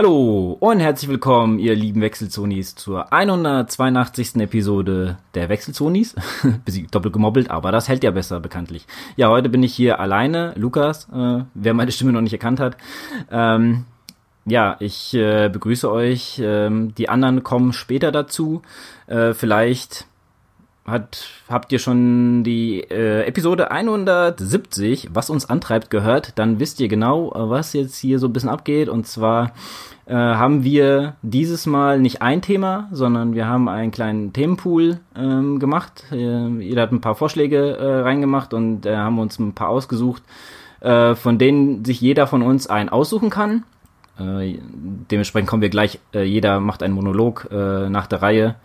Hallo und herzlich willkommen, ihr lieben Wechselzonis, zur 182. Episode der Wechselzonis. Bisschen doppelt gemobbelt, aber das hält ja besser, bekanntlich. Ja, heute bin ich hier alleine, Lukas, äh, wer meine Stimme noch nicht erkannt hat. Ähm, ja, ich äh, begrüße euch. Ähm, die anderen kommen später dazu. Äh, vielleicht hat, habt ihr schon die äh, Episode 170, was uns antreibt, gehört, dann wisst ihr genau, was jetzt hier so ein bisschen abgeht. Und zwar äh, haben wir dieses Mal nicht ein Thema, sondern wir haben einen kleinen Themenpool ähm, gemacht. Äh, jeder hat ein paar Vorschläge äh, reingemacht und äh, haben uns ein paar ausgesucht, äh, von denen sich jeder von uns einen aussuchen kann. Äh, dementsprechend kommen wir gleich, äh, jeder macht einen Monolog äh, nach der Reihe.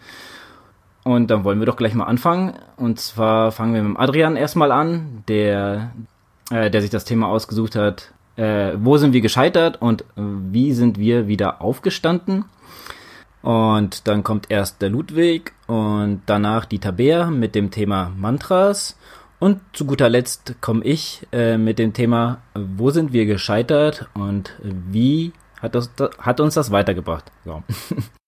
Und dann wollen wir doch gleich mal anfangen. Und zwar fangen wir mit Adrian erstmal an, der, äh, der sich das Thema ausgesucht hat. Äh, wo sind wir gescheitert und wie sind wir wieder aufgestanden? Und dann kommt erst der Ludwig und danach die Tabea mit dem Thema Mantras. Und zu guter Letzt komme ich äh, mit dem Thema, wo sind wir gescheitert und wie hat, das, hat uns das weitergebracht? So.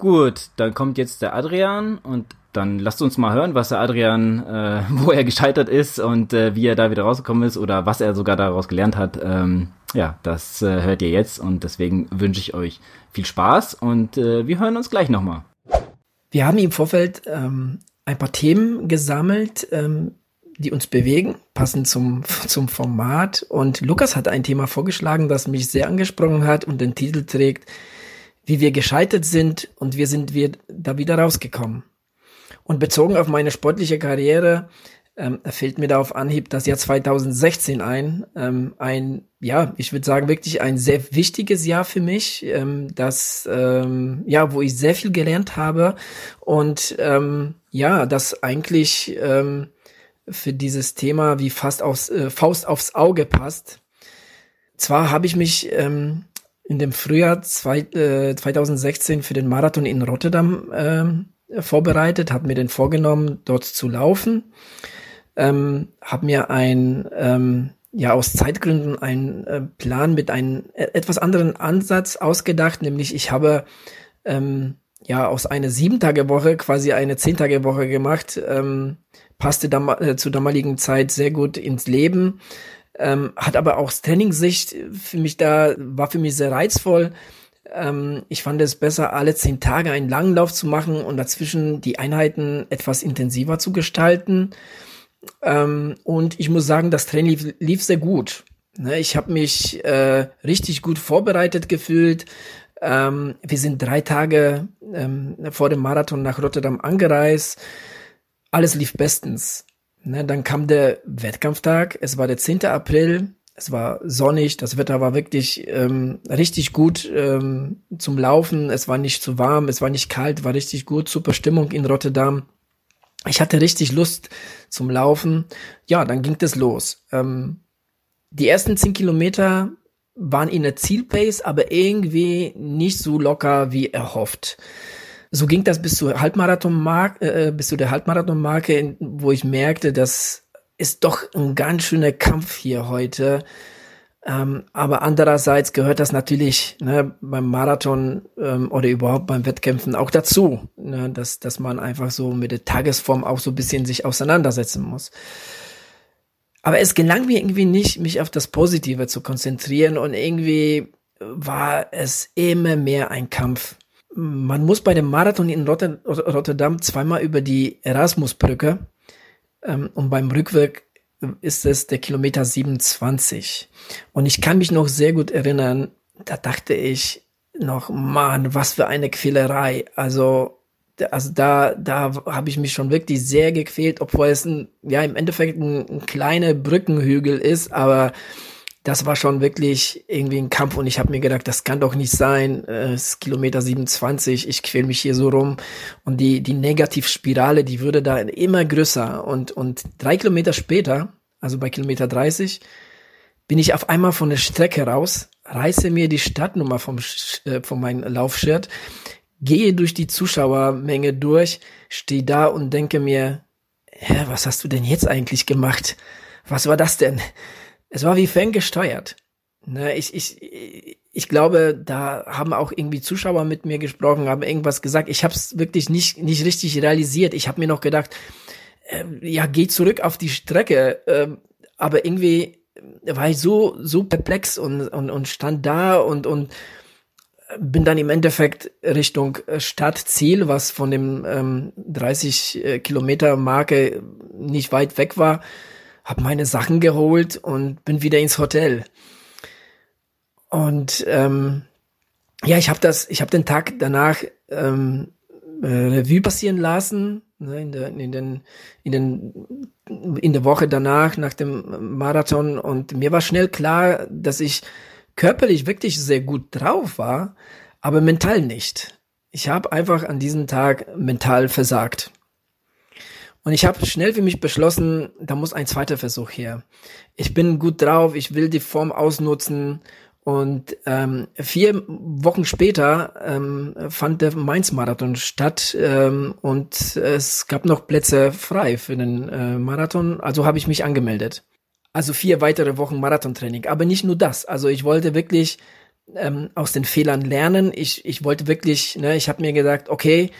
Gut, dann kommt jetzt der Adrian und dann lasst uns mal hören, was der Adrian, äh, wo er gescheitert ist und äh, wie er da wieder rausgekommen ist oder was er sogar daraus gelernt hat. Ähm, ja, das äh, hört ihr jetzt und deswegen wünsche ich euch viel Spaß und äh, wir hören uns gleich nochmal. Wir haben im Vorfeld ähm, ein paar Themen gesammelt, ähm, die uns bewegen, passend zum, zum Format. Und Lukas hat ein Thema vorgeschlagen, das mich sehr angesprochen hat und den Titel trägt wie wir gescheitert sind und wie sind wir da wieder rausgekommen. Und bezogen auf meine sportliche Karriere ähm, fällt mir da auf Anhieb das Jahr 2016 ein. Ähm, ein, ja, ich würde sagen, wirklich ein sehr wichtiges Jahr für mich, ähm, das, ähm, ja, wo ich sehr viel gelernt habe und ähm, ja, das eigentlich ähm, für dieses Thema wie fast aufs, äh, Faust aufs Auge passt. Zwar habe ich mich ähm, in dem Frühjahr zwei, äh, 2016 für den Marathon in Rotterdam äh, vorbereitet, habe mir den vorgenommen, dort zu laufen, ähm, habe mir ein ähm, ja aus Zeitgründen einen äh, Plan mit einem äh, etwas anderen Ansatz ausgedacht, nämlich ich habe ähm, ja aus einer sieben Tage Woche quasi eine zehn Tage Woche gemacht, ähm, passte dam äh, zur damaligen Zeit sehr gut ins Leben ähm, hat aber auch Trainingssicht für mich da, war für mich sehr reizvoll. Ähm, ich fand es besser, alle zehn Tage einen langen Lauf zu machen und dazwischen die Einheiten etwas intensiver zu gestalten. Ähm, und ich muss sagen, das Training lief, lief sehr gut. Ne, ich habe mich äh, richtig gut vorbereitet gefühlt. Ähm, wir sind drei Tage ähm, vor dem Marathon nach Rotterdam angereist. Alles lief bestens. Ne, dann kam der Wettkampftag, es war der 10. April, es war sonnig, das Wetter war wirklich ähm, richtig gut ähm, zum Laufen, es war nicht zu warm, es war nicht kalt, war richtig gut, super Stimmung in Rotterdam. Ich hatte richtig Lust zum Laufen. Ja, dann ging es los. Ähm, die ersten zehn Kilometer waren in der Zielpace, aber irgendwie nicht so locker wie erhofft. So ging das bis zur Halbmarathonmarke, äh, äh, bis zu der Halbmarathonmarke, wo ich merkte, das ist doch ein ganz schöner Kampf hier heute. Ähm, aber andererseits gehört das natürlich ne, beim Marathon ähm, oder überhaupt beim Wettkämpfen auch dazu, ne, dass, dass man einfach so mit der Tagesform auch so ein bisschen sich auseinandersetzen muss. Aber es gelang mir irgendwie nicht, mich auf das Positive zu konzentrieren und irgendwie war es immer mehr ein Kampf man muss bei dem Marathon in Rotter Rotterdam zweimal über die Erasmusbrücke ähm, und beim Rückweg ist es der Kilometer 27. Und ich kann mich noch sehr gut erinnern, da dachte ich noch, Mann, was für eine Quälerei. Also, also da, da habe ich mich schon wirklich sehr gequält, obwohl es ein, ja im Endeffekt ein, ein kleiner Brückenhügel ist, aber das war schon wirklich irgendwie ein Kampf und ich habe mir gedacht, das kann doch nicht sein. Äh, es ist Kilometer 27, ich quäl mich hier so rum und die die Negativspirale, die würde da immer größer und und drei Kilometer später, also bei Kilometer 30, bin ich auf einmal von der Strecke raus, reiße mir die Stadtnummer vom äh, von meinem Laufshirt, gehe durch die Zuschauermenge durch, stehe da und denke mir, hä, was hast du denn jetzt eigentlich gemacht? Was war das denn? Es war wie Fan gesteuert. Ne, ich, ich, ich glaube, da haben auch irgendwie Zuschauer mit mir gesprochen, haben irgendwas gesagt. Ich habe es wirklich nicht nicht richtig realisiert. Ich habe mir noch gedacht, äh, ja, geh zurück auf die Strecke. Äh, aber irgendwie war ich so so perplex und und, und stand da und und bin dann im Endeffekt Richtung äh, Stadtziel, was von dem ähm, 30 äh, Kilometer Marke nicht weit weg war, habe meine Sachen geholt und bin wieder ins Hotel. Und ähm, ja, ich habe das, ich habe den Tag danach ähm, äh, Revue passieren lassen, ne, in, der, in, den, in, den, in der Woche danach, nach dem Marathon. Und mir war schnell klar, dass ich körperlich wirklich sehr gut drauf war, aber mental nicht. Ich habe einfach an diesem Tag mental versagt. Und ich habe schnell für mich beschlossen, da muss ein zweiter Versuch her. Ich bin gut drauf, ich will die Form ausnutzen. Und ähm, vier Wochen später ähm, fand der Mainz-Marathon statt ähm, und es gab noch Plätze frei für den äh, Marathon. Also habe ich mich angemeldet. Also vier weitere Wochen Marathontraining. Aber nicht nur das. Also ich wollte wirklich ähm, aus den Fehlern lernen. Ich, ich wollte wirklich, ne, ich habe mir gesagt, okay,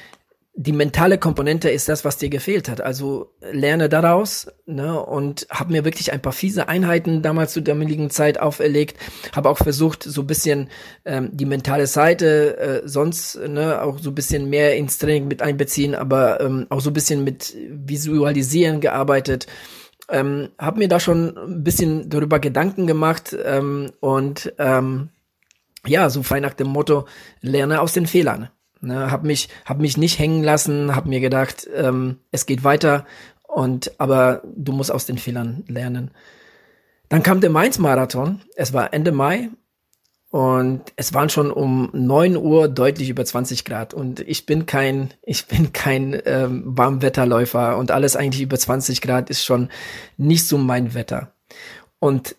die mentale Komponente ist das, was dir gefehlt hat. Also lerne daraus ne, und habe mir wirklich ein paar fiese Einheiten damals zu damaligen Zeit auferlegt. Habe auch versucht, so bisschen ähm, die mentale Seite äh, sonst ne, auch so bisschen mehr ins Training mit einbeziehen, aber ähm, auch so bisschen mit Visualisieren gearbeitet ähm, habe mir da schon ein bisschen darüber Gedanken gemacht ähm, und ähm, ja, so frei nach dem Motto, lerne aus den Fehlern. Ne, hab mich, hab mich nicht hängen lassen, hab mir gedacht, ähm, es geht weiter und aber du musst aus den Fehlern lernen. Dann kam der Mainz-Marathon. Es war Ende Mai und es waren schon um neun Uhr deutlich über 20 Grad. Und ich bin kein, ich bin kein ähm, Warmwetterläufer und alles eigentlich über 20 Grad ist schon nicht so mein Wetter. Und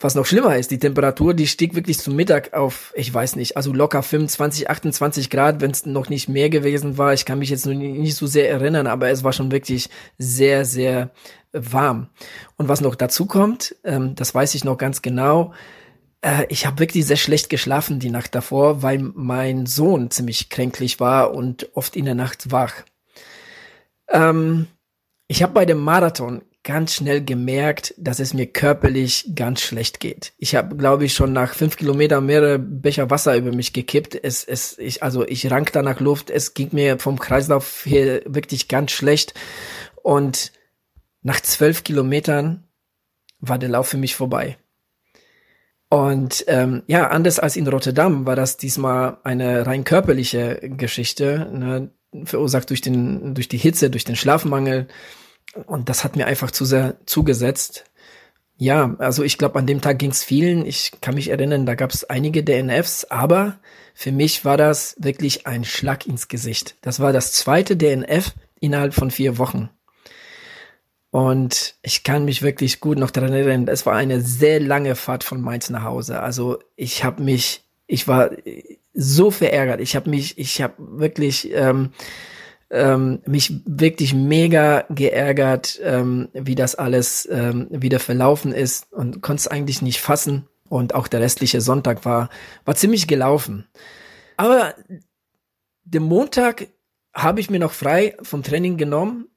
was noch schlimmer ist, die Temperatur, die stieg wirklich zum Mittag auf, ich weiß nicht, also locker 25, 28 Grad, wenn es noch nicht mehr gewesen war. Ich kann mich jetzt nicht so sehr erinnern, aber es war schon wirklich sehr, sehr warm. Und was noch dazu kommt, ähm, das weiß ich noch ganz genau, äh, ich habe wirklich sehr schlecht geschlafen die Nacht davor, weil mein Sohn ziemlich kränklich war und oft in der Nacht wach. Ähm, ich habe bei dem Marathon ganz schnell gemerkt, dass es mir körperlich ganz schlecht geht. Ich habe, glaube ich, schon nach fünf Kilometern mehrere Becher Wasser über mich gekippt. Es, es, ich, also ich rank da nach Luft. Es ging mir vom Kreislauf her wirklich ganz schlecht. Und nach zwölf Kilometern war der Lauf für mich vorbei. Und ähm, ja, anders als in Rotterdam war das diesmal eine rein körperliche Geschichte, ne, verursacht durch den durch die Hitze, durch den Schlafmangel. Und das hat mir einfach zu sehr zugesetzt. Ja, also ich glaube, an dem Tag ging es vielen. Ich kann mich erinnern, da gab es einige DNFs, aber für mich war das wirklich ein Schlag ins Gesicht. Das war das zweite DNF innerhalb von vier Wochen. Und ich kann mich wirklich gut noch daran erinnern, es war eine sehr lange Fahrt von Mainz nach Hause. Also ich habe mich, ich war so verärgert. Ich habe mich, ich habe wirklich ähm, ähm, mich wirklich mega geärgert, ähm, wie das alles ähm, wieder verlaufen ist und konnte es eigentlich nicht fassen. Und auch der restliche Sonntag war war ziemlich gelaufen. Aber den Montag habe ich mir noch frei vom Training genommen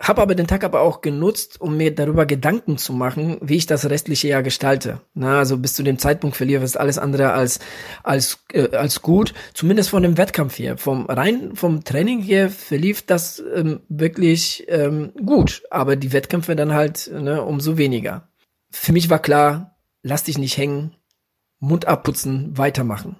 habe aber den Tag aber auch genutzt, um mir darüber Gedanken zu machen, wie ich das restliche Jahr gestalte. Na, also bis zu dem Zeitpunkt verliere ich alles andere als als äh, als gut, zumindest von dem Wettkampf hier. Vom rein vom Training hier verlief das ähm, wirklich ähm, gut, aber die Wettkämpfe dann halt ne, umso weniger. Für mich war klar, lass dich nicht hängen, Mund abputzen, weitermachen.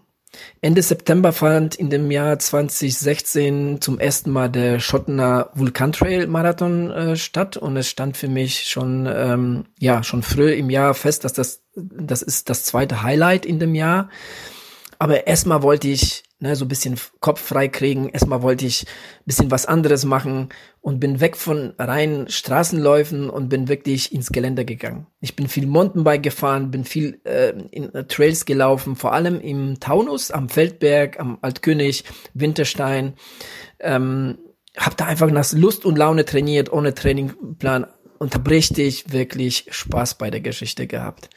Ende September fand in dem Jahr 2016 zum ersten Mal der Schottener Vulkantrail Marathon äh, statt und es stand für mich schon ähm, ja schon früh im Jahr fest, dass das das ist das zweite Highlight in dem Jahr. Aber erstmal wollte ich ne, so ein bisschen Kopf frei kriegen. Erstmal wollte ich ein bisschen was anderes machen und bin weg von reinen Straßenläufen und bin wirklich ins Gelände gegangen. Ich bin viel Mountainbike gefahren, bin viel äh, in Trails gelaufen, vor allem im Taunus, am Feldberg, am Altkönig, Winterstein. Ähm, hab da einfach nach Lust und Laune trainiert, ohne Trainingplan und hab richtig, wirklich Spaß bei der Geschichte gehabt.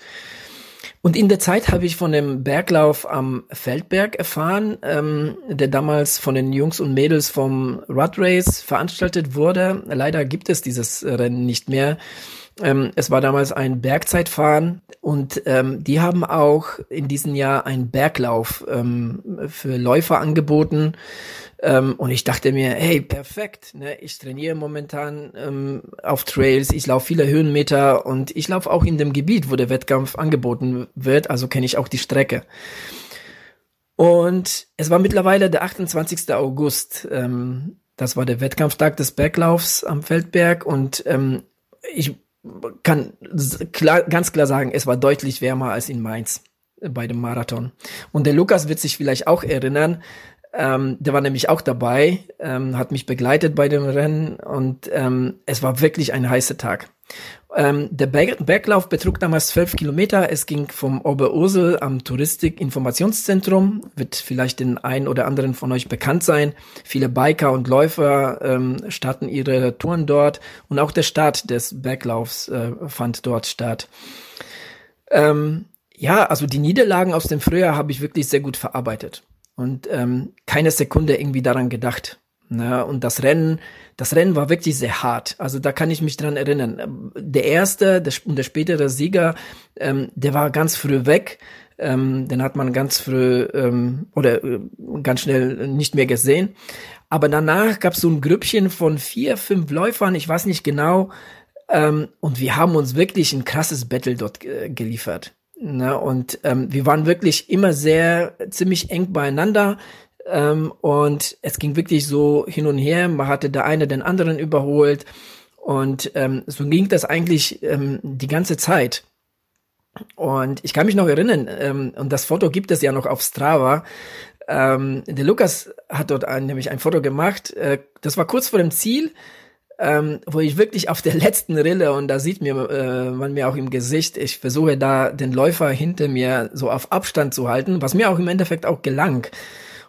Und in der Zeit habe ich von dem Berglauf am Feldberg erfahren, ähm, der damals von den Jungs und Mädels vom Rud Race veranstaltet wurde. Leider gibt es dieses Rennen nicht mehr. Ähm, es war damals ein Bergzeitfahren und ähm, die haben auch in diesem Jahr einen Berglauf ähm, für Läufer angeboten. Ähm, und ich dachte mir, hey, perfekt, ne? ich trainiere momentan ähm, auf Trails, ich laufe viele Höhenmeter und ich laufe auch in dem Gebiet, wo der Wettkampf angeboten wird, also kenne ich auch die Strecke. Und es war mittlerweile der 28. August. Ähm, das war der Wettkampftag des Berglaufs am Feldberg und ähm, ich kann klar, ganz klar sagen, es war deutlich wärmer als in Mainz bei dem Marathon. Und der Lukas wird sich vielleicht auch erinnern, ähm, der war nämlich auch dabei, ähm, hat mich begleitet bei dem Rennen und ähm, es war wirklich ein heißer Tag. Ähm, der Berg Berglauf betrug damals zwölf Kilometer. Es ging vom Oberursel am Touristik-Informationszentrum. Wird vielleicht den einen oder anderen von euch bekannt sein. Viele Biker und Läufer ähm, starten ihre Touren dort und auch der Start des Berglaufs äh, fand dort statt. Ähm, ja, also die Niederlagen aus dem Frühjahr habe ich wirklich sehr gut verarbeitet und ähm, keine Sekunde irgendwie daran gedacht. Ne? Und das Rennen, das Rennen war wirklich sehr hart. Also da kann ich mich dran erinnern. Der erste der, und der spätere Sieger, ähm, der war ganz früh weg. Ähm, den hat man ganz früh ähm, oder äh, ganz schnell nicht mehr gesehen. Aber danach gab es so ein Grüppchen von vier, fünf Läufern, ich weiß nicht genau. Ähm, und wir haben uns wirklich ein krasses Battle dort äh, geliefert. Ne? Und ähm, wir waren wirklich immer sehr ziemlich eng beieinander. Ähm, und es ging wirklich so hin und her. Man hatte der eine den anderen überholt. Und ähm, so ging das eigentlich ähm, die ganze Zeit. Und ich kann mich noch erinnern, ähm, und das Foto gibt es ja noch auf Strava. Ähm, der Lukas hat dort ein, nämlich ein Foto gemacht. Äh, das war kurz vor dem Ziel ähm, wo ich wirklich auf der letzten Rille und da sieht mir äh, man mir auch im Gesicht, ich versuche da den Läufer hinter mir so auf Abstand zu halten, was mir auch im Endeffekt auch gelang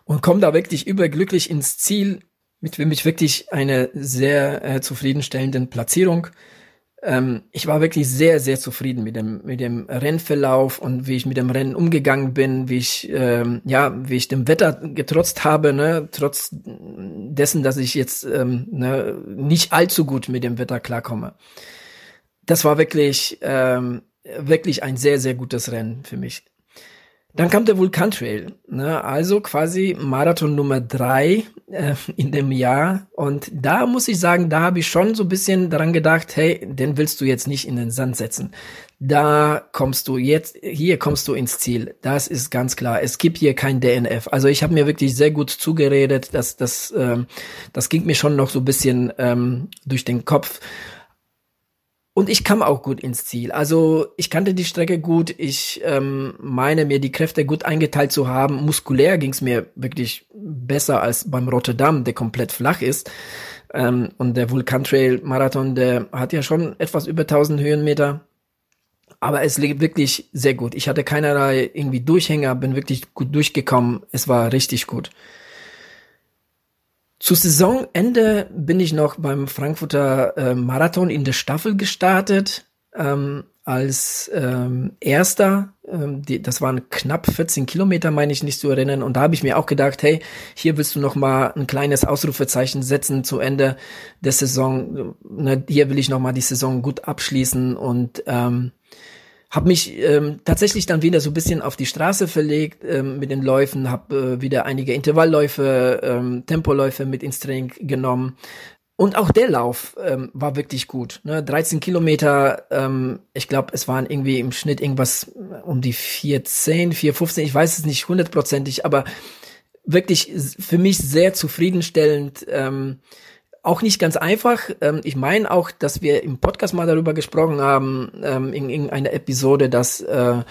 und komme da wirklich überglücklich ins Ziel mit für mich wirklich eine sehr äh, zufriedenstellenden Platzierung ähm, ich war wirklich sehr, sehr zufrieden mit dem, mit dem Rennverlauf und wie ich mit dem Rennen umgegangen bin, wie ich, ähm, ja, wie ich dem Wetter getrotzt habe, ne, trotz dessen, dass ich jetzt ähm, ne, nicht allzu gut mit dem Wetter klarkomme. Das war wirklich, ähm, wirklich ein sehr, sehr gutes Rennen für mich. Dann kam der Vulkantrail, ne? also quasi Marathon Nummer drei äh, in dem Jahr. Und da muss ich sagen, da habe ich schon so ein bisschen daran gedacht, hey, den willst du jetzt nicht in den Sand setzen. Da kommst du jetzt, hier kommst du ins Ziel. Das ist ganz klar. Es gibt hier kein DNF. Also ich habe mir wirklich sehr gut zugeredet. Das, das, ähm, das ging mir schon noch so ein bisschen ähm, durch den Kopf. Und ich kam auch gut ins Ziel. Also ich kannte die Strecke gut. Ich ähm, meine mir die Kräfte gut eingeteilt zu haben. Muskulär ging es mir wirklich besser als beim Rotterdam, der komplett flach ist. Ähm, und der Vulkantrail Marathon, der hat ja schon etwas über 1000 Höhenmeter. Aber es liegt wirklich sehr gut. Ich hatte keinerlei irgendwie Durchhänger, bin wirklich gut durchgekommen. Es war richtig gut. Zu Saisonende bin ich noch beim Frankfurter äh, Marathon in der Staffel gestartet ähm, als ähm, erster. Ähm, die, das waren knapp 14 Kilometer, meine ich nicht zu erinnern. Und da habe ich mir auch gedacht, hey, hier willst du noch mal ein kleines Ausrufezeichen setzen zu Ende der Saison. Ne, hier will ich noch mal die Saison gut abschließen und ähm, habe mich ähm, tatsächlich dann wieder so ein bisschen auf die Straße verlegt ähm, mit den Läufen, habe äh, wieder einige Intervallläufe, ähm, Tempoläufe mit ins Training genommen. Und auch der Lauf ähm, war wirklich gut. Ne? 13 Kilometer, ähm, ich glaube, es waren irgendwie im Schnitt irgendwas um die 410, 415, ich weiß es nicht hundertprozentig, aber wirklich für mich sehr zufriedenstellend. Ähm, auch nicht ganz einfach. Ähm, ich meine auch, dass wir im Podcast mal darüber gesprochen haben, ähm, in, in einer Episode, dass äh,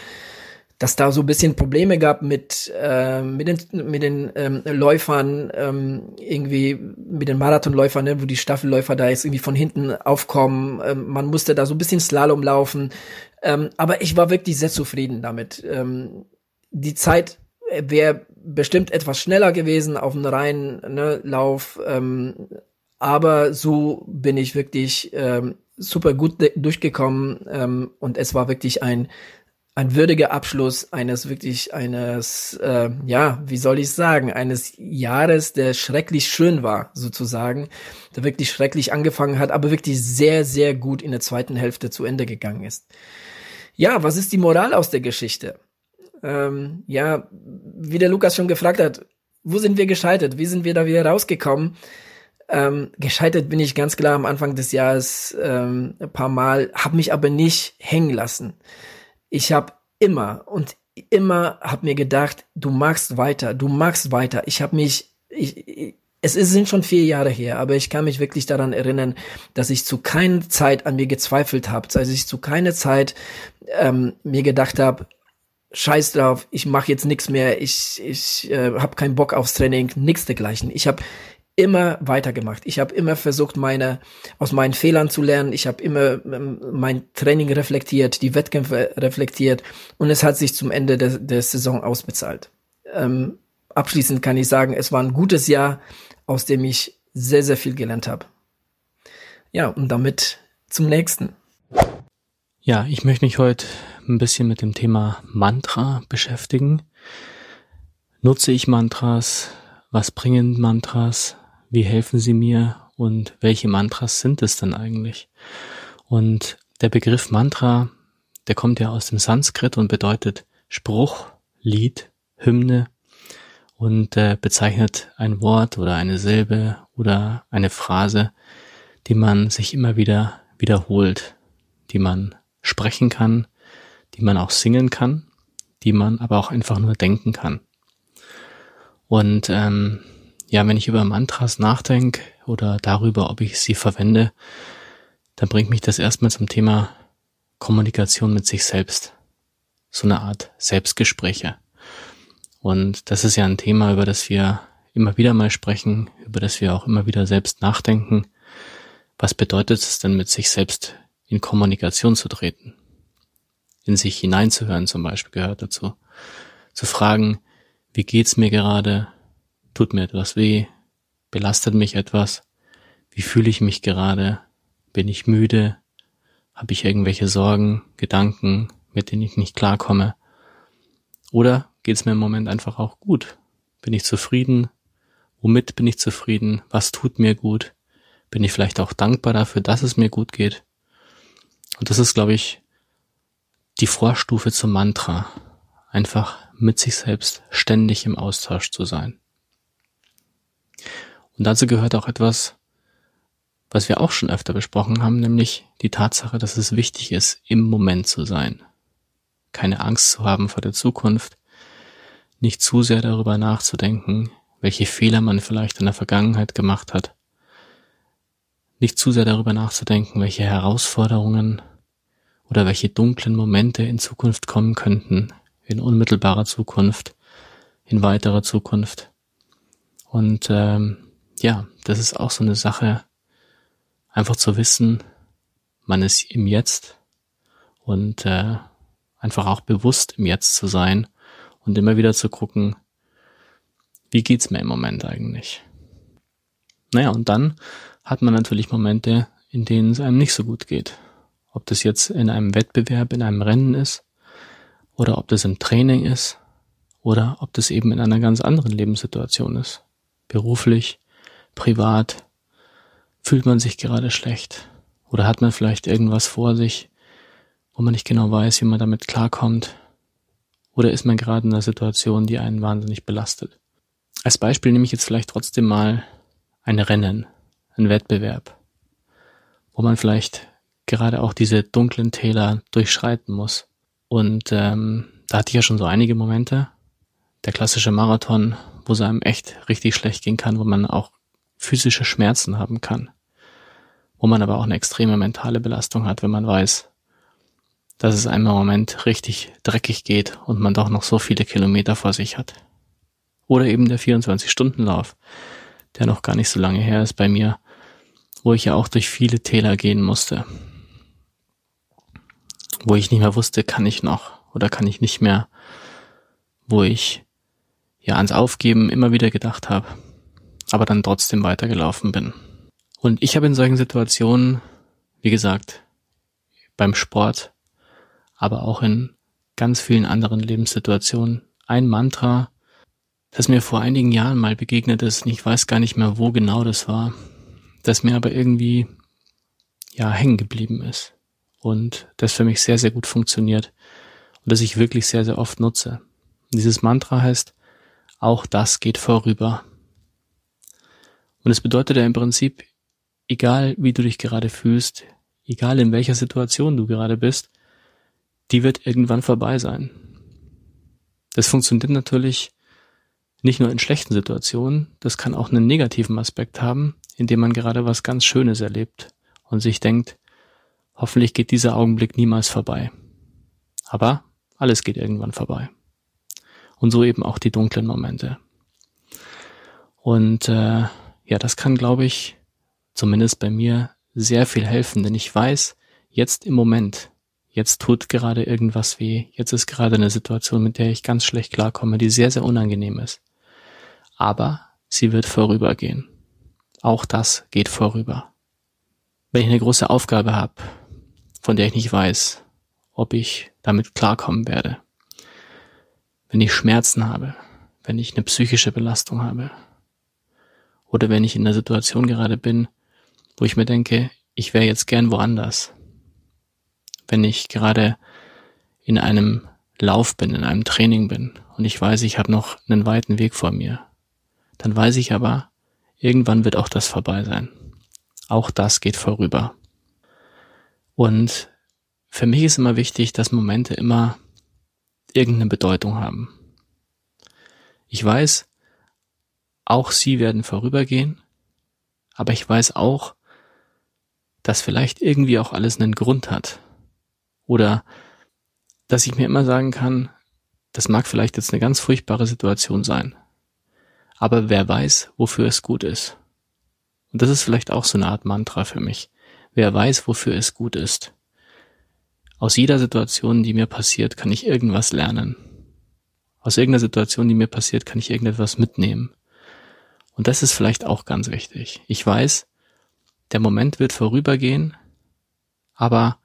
dass da so ein bisschen Probleme gab mit äh, mit den mit den ähm, Läufern ähm, irgendwie mit den Marathonläufern, ne, wo die Staffelläufer da jetzt irgendwie von hinten aufkommen. Ähm, man musste da so ein bisschen Slalom laufen, ähm, aber ich war wirklich sehr zufrieden damit. Die Zeit wäre bestimmt etwas schneller gewesen auf dem reinen ne, Lauf, ähm, aber so bin ich wirklich ähm, super gut durchgekommen ähm, und es war wirklich ein ein würdiger Abschluss eines wirklich eines, äh, ja, wie soll ich sagen, eines Jahres, der schrecklich schön war, sozusagen, der wirklich schrecklich angefangen hat, aber wirklich sehr, sehr gut in der zweiten Hälfte zu Ende gegangen ist. Ja, was ist die Moral aus der Geschichte? Ähm, ja, wie der Lukas schon gefragt hat, wo sind wir gescheitert? Wie sind wir da wieder rausgekommen? Ähm, gescheitert bin ich ganz klar am Anfang des Jahres ähm, ein paar Mal, habe mich aber nicht hängen lassen ich habe immer und immer habe mir gedacht, du machst weiter, du machst weiter. Ich habe mich, ich, es ist, sind schon vier Jahre her, aber ich kann mich wirklich daran erinnern, dass ich zu keiner Zeit an mir gezweifelt habe, dass ich zu keiner Zeit ähm, mir gedacht habe, Scheiß drauf, ich mache jetzt nichts mehr, ich ich äh, habe keinen Bock aufs Training, nichts dergleichen. Ich habe immer weitergemacht. Ich habe immer versucht, meine aus meinen Fehlern zu lernen. Ich habe immer ähm, mein Training reflektiert, die Wettkämpfe reflektiert und es hat sich zum Ende der, der Saison ausbezahlt. Ähm, abschließend kann ich sagen, es war ein gutes Jahr, aus dem ich sehr, sehr viel gelernt habe. Ja, und damit zum nächsten. Ja, ich möchte mich heute ein bisschen mit dem Thema Mantra beschäftigen. Nutze ich Mantras? Was bringen Mantras? Wie helfen sie mir und welche Mantras sind es dann eigentlich? Und der Begriff Mantra, der kommt ja aus dem Sanskrit und bedeutet Spruch, Lied, Hymne und äh, bezeichnet ein Wort oder eine Silbe oder eine Phrase, die man sich immer wieder wiederholt, die man sprechen kann, die man auch singen kann, die man aber auch einfach nur denken kann. Und ähm, ja, wenn ich über Mantras nachdenke oder darüber, ob ich sie verwende, dann bringt mich das erstmal zum Thema Kommunikation mit sich selbst. So eine Art Selbstgespräche. Und das ist ja ein Thema, über das wir immer wieder mal sprechen, über das wir auch immer wieder selbst nachdenken. Was bedeutet es denn, mit sich selbst in Kommunikation zu treten? In sich hineinzuhören zum Beispiel gehört dazu. Zu fragen, wie geht's mir gerade? Tut mir etwas weh? Belastet mich etwas? Wie fühle ich mich gerade? Bin ich müde? Habe ich irgendwelche Sorgen, Gedanken, mit denen ich nicht klarkomme? Oder geht es mir im Moment einfach auch gut? Bin ich zufrieden? Womit bin ich zufrieden? Was tut mir gut? Bin ich vielleicht auch dankbar dafür, dass es mir gut geht? Und das ist, glaube ich, die Vorstufe zum Mantra. Einfach mit sich selbst ständig im Austausch zu sein. Und dazu gehört auch etwas, was wir auch schon öfter besprochen haben, nämlich die Tatsache, dass es wichtig ist, im Moment zu sein. Keine Angst zu haben vor der Zukunft, nicht zu sehr darüber nachzudenken, welche Fehler man vielleicht in der Vergangenheit gemacht hat, nicht zu sehr darüber nachzudenken, welche Herausforderungen oder welche dunklen Momente in Zukunft kommen könnten, in unmittelbarer Zukunft, in weiterer Zukunft. Und ähm, ja, das ist auch so eine Sache, einfach zu wissen, man ist im Jetzt und äh, einfach auch bewusst im Jetzt zu sein und immer wieder zu gucken, wie geht's mir im Moment eigentlich? Naja, und dann hat man natürlich Momente, in denen es einem nicht so gut geht. Ob das jetzt in einem Wettbewerb, in einem Rennen ist, oder ob das im Training ist, oder ob das eben in einer ganz anderen Lebenssituation ist. Beruflich, privat? Fühlt man sich gerade schlecht? Oder hat man vielleicht irgendwas vor sich, wo man nicht genau weiß, wie man damit klarkommt? Oder ist man gerade in einer Situation, die einen wahnsinnig belastet? Als Beispiel nehme ich jetzt vielleicht trotzdem mal ein Rennen, ein Wettbewerb, wo man vielleicht gerade auch diese dunklen Täler durchschreiten muss. Und ähm, da hatte ich ja schon so einige Momente. Der klassische Marathon, wo es einem echt richtig schlecht gehen kann, wo man auch physische Schmerzen haben kann, wo man aber auch eine extreme mentale Belastung hat, wenn man weiß, dass es einem im Moment richtig dreckig geht und man doch noch so viele Kilometer vor sich hat. Oder eben der 24-Stunden-Lauf, der noch gar nicht so lange her ist bei mir, wo ich ja auch durch viele Täler gehen musste. Wo ich nicht mehr wusste, kann ich noch oder kann ich nicht mehr. Wo ich ja ans Aufgeben immer wieder gedacht habe aber dann trotzdem weitergelaufen bin. Und ich habe in solchen Situationen, wie gesagt, beim Sport, aber auch in ganz vielen anderen Lebenssituationen. Ein Mantra, das mir vor einigen Jahren mal begegnet ist, und ich weiß gar nicht mehr, wo genau das war, das mir aber irgendwie ja hängen geblieben ist und das für mich sehr, sehr gut funktioniert und das ich wirklich sehr, sehr oft nutze. Und dieses Mantra heißt, auch das geht vorüber. Und es bedeutet ja im Prinzip, egal wie du dich gerade fühlst, egal in welcher Situation du gerade bist, die wird irgendwann vorbei sein. Das funktioniert natürlich nicht nur in schlechten Situationen, das kann auch einen negativen Aspekt haben, indem man gerade was ganz Schönes erlebt und sich denkt, hoffentlich geht dieser Augenblick niemals vorbei. Aber alles geht irgendwann vorbei. Und so eben auch die dunklen Momente. Und äh, ja, das kann, glaube ich, zumindest bei mir sehr viel helfen, denn ich weiß, jetzt im Moment, jetzt tut gerade irgendwas weh, jetzt ist gerade eine Situation, mit der ich ganz schlecht klarkomme, die sehr, sehr unangenehm ist. Aber sie wird vorübergehen. Auch das geht vorüber. Wenn ich eine große Aufgabe habe, von der ich nicht weiß, ob ich damit klarkommen werde, wenn ich Schmerzen habe, wenn ich eine psychische Belastung habe oder wenn ich in einer Situation gerade bin, wo ich mir denke, ich wäre jetzt gern woanders, wenn ich gerade in einem Lauf bin, in einem Training bin und ich weiß, ich habe noch einen weiten Weg vor mir, dann weiß ich aber, irgendwann wird auch das vorbei sein. Auch das geht vorüber. Und für mich ist immer wichtig, dass Momente immer irgendeine Bedeutung haben. Ich weiß, auch sie werden vorübergehen, aber ich weiß auch, dass vielleicht irgendwie auch alles einen Grund hat. Oder dass ich mir immer sagen kann, das mag vielleicht jetzt eine ganz furchtbare Situation sein, aber wer weiß, wofür es gut ist. Und das ist vielleicht auch so eine Art Mantra für mich. Wer weiß, wofür es gut ist. Aus jeder Situation, die mir passiert, kann ich irgendwas lernen. Aus irgendeiner Situation, die mir passiert, kann ich irgendetwas mitnehmen. Und das ist vielleicht auch ganz wichtig. Ich weiß, der Moment wird vorübergehen, aber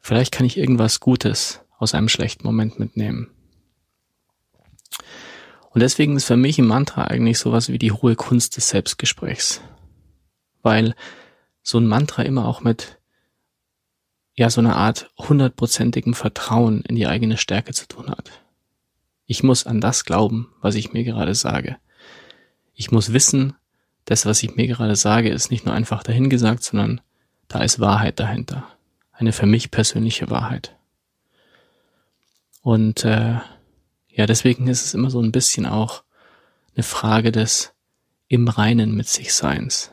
vielleicht kann ich irgendwas Gutes aus einem schlechten Moment mitnehmen. Und deswegen ist für mich ein Mantra eigentlich sowas wie die hohe Kunst des Selbstgesprächs. Weil so ein Mantra immer auch mit ja so einer Art hundertprozentigem Vertrauen in die eigene Stärke zu tun hat. Ich muss an das glauben, was ich mir gerade sage. Ich muss wissen, das, was ich mir gerade sage, ist nicht nur einfach dahingesagt, sondern da ist Wahrheit dahinter. Eine für mich persönliche Wahrheit. Und äh, ja, deswegen ist es immer so ein bisschen auch eine Frage des im Reinen mit sich Seins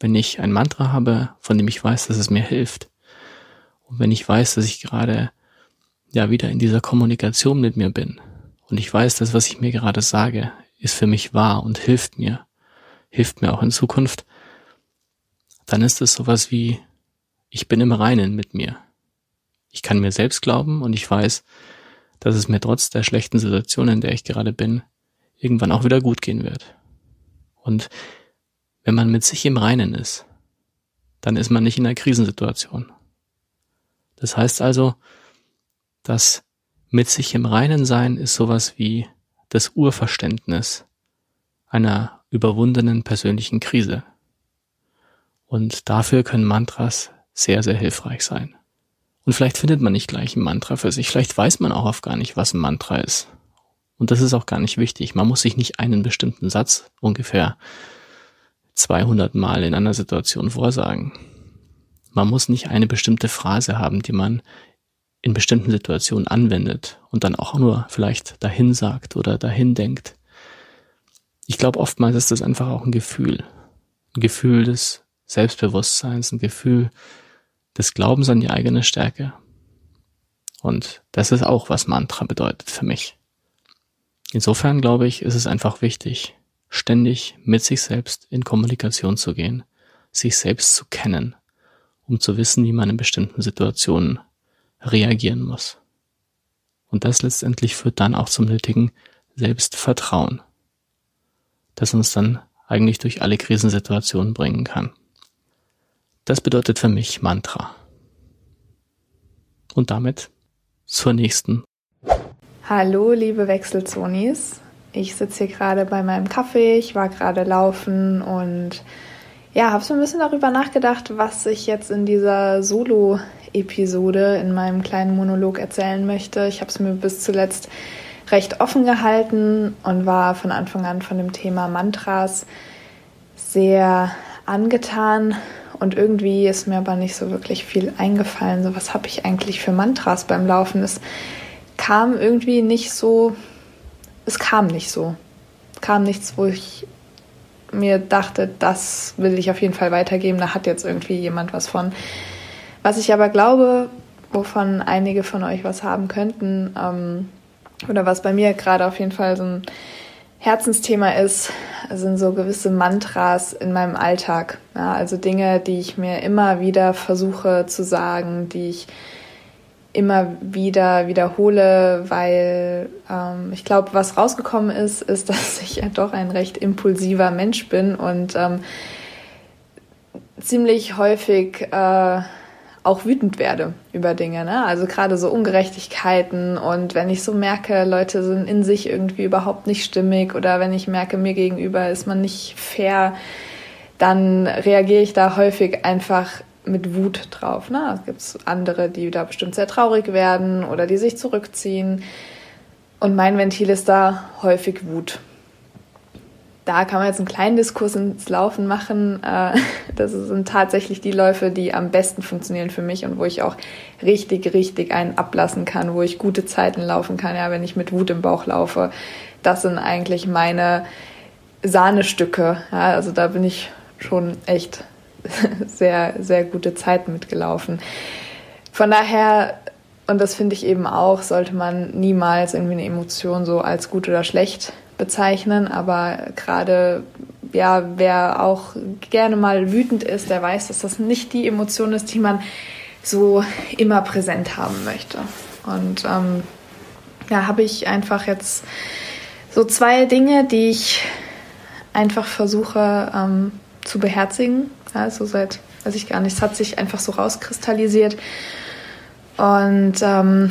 wenn ich ein Mantra habe, von dem ich weiß, dass es mir hilft, und wenn ich weiß, dass ich gerade ja wieder in dieser Kommunikation mit mir bin, und ich weiß, dass was ich mir gerade sage, ist für mich wahr und hilft mir, hilft mir auch in Zukunft, dann ist es sowas wie, ich bin im Reinen mit mir. Ich kann mir selbst glauben und ich weiß, dass es mir trotz der schlechten Situation, in der ich gerade bin, irgendwann auch wieder gut gehen wird. Und wenn man mit sich im Reinen ist, dann ist man nicht in einer Krisensituation. Das heißt also, dass mit sich im Reinen sein ist sowas wie das Urverständnis einer überwundenen persönlichen Krise. Und dafür können Mantras sehr, sehr hilfreich sein. Und vielleicht findet man nicht gleich ein Mantra für sich. Vielleicht weiß man auch oft gar nicht, was ein Mantra ist. Und das ist auch gar nicht wichtig. Man muss sich nicht einen bestimmten Satz ungefähr 200 Mal in einer Situation vorsagen. Man muss nicht eine bestimmte Phrase haben, die man in bestimmten Situationen anwendet und dann auch nur vielleicht dahin sagt oder dahin denkt. Ich glaube, oftmals ist das einfach auch ein Gefühl. Ein Gefühl des Selbstbewusstseins, ein Gefühl des Glaubens an die eigene Stärke. Und das ist auch, was Mantra bedeutet für mich. Insofern glaube ich, ist es einfach wichtig, ständig mit sich selbst in Kommunikation zu gehen, sich selbst zu kennen, um zu wissen, wie man in bestimmten Situationen reagieren muss. Und das letztendlich führt dann auch zum nötigen Selbstvertrauen, das uns dann eigentlich durch alle Krisensituationen bringen kann. Das bedeutet für mich Mantra. Und damit zur nächsten. Hallo, liebe Wechselzonis. Ich sitze hier gerade bei meinem Kaffee, ich war gerade laufen und ja, habe so ein bisschen darüber nachgedacht, was ich jetzt in dieser Solo-Episode in meinem kleinen Monolog erzählen möchte. Ich habe es mir bis zuletzt recht offen gehalten und war von Anfang an von dem Thema Mantras sehr angetan und irgendwie ist mir aber nicht so wirklich viel eingefallen. So, was habe ich eigentlich für Mantras beim Laufen? Es kam irgendwie nicht so, es kam nicht so. Kam nichts, wo ich mir dachte, das will ich auf jeden Fall weitergeben, da hat jetzt irgendwie jemand was von. Was ich aber glaube, wovon einige von euch was haben könnten, ähm, oder was bei mir gerade auf jeden Fall so ein Herzensthema ist, sind so gewisse Mantras in meinem Alltag. Ja, also Dinge, die ich mir immer wieder versuche zu sagen, die ich immer wieder wiederhole, weil ähm, ich glaube, was rausgekommen ist, ist, dass ich ja doch ein recht impulsiver Mensch bin und ähm, ziemlich häufig äh, auch wütend werde über Dinge. Ne? Also gerade so Ungerechtigkeiten und wenn ich so merke, Leute sind in sich irgendwie überhaupt nicht stimmig oder wenn ich merke, mir gegenüber ist man nicht fair, dann reagiere ich da häufig einfach mit Wut drauf. Ne? Es gibt andere, die da bestimmt sehr traurig werden oder die sich zurückziehen. Und mein Ventil ist da häufig Wut. Da kann man jetzt einen kleinen Diskurs ins Laufen machen. Äh, das sind tatsächlich die Läufe, die am besten funktionieren für mich und wo ich auch richtig, richtig einen ablassen kann, wo ich gute Zeiten laufen kann, ja, wenn ich mit Wut im Bauch laufe. Das sind eigentlich meine Sahnestücke. Ja, also da bin ich schon echt sehr, sehr gute Zeit mitgelaufen. Von daher, und das finde ich eben auch, sollte man niemals irgendwie eine Emotion so als gut oder schlecht bezeichnen, aber gerade ja, wer auch gerne mal wütend ist, der weiß, dass das nicht die Emotion ist, die man so immer präsent haben möchte. Und ähm, ja, habe ich einfach jetzt so zwei Dinge, die ich einfach versuche ähm, zu beherzigen ja, so seit, weiß ich gar nicht, es hat sich einfach so rauskristallisiert. Und ähm,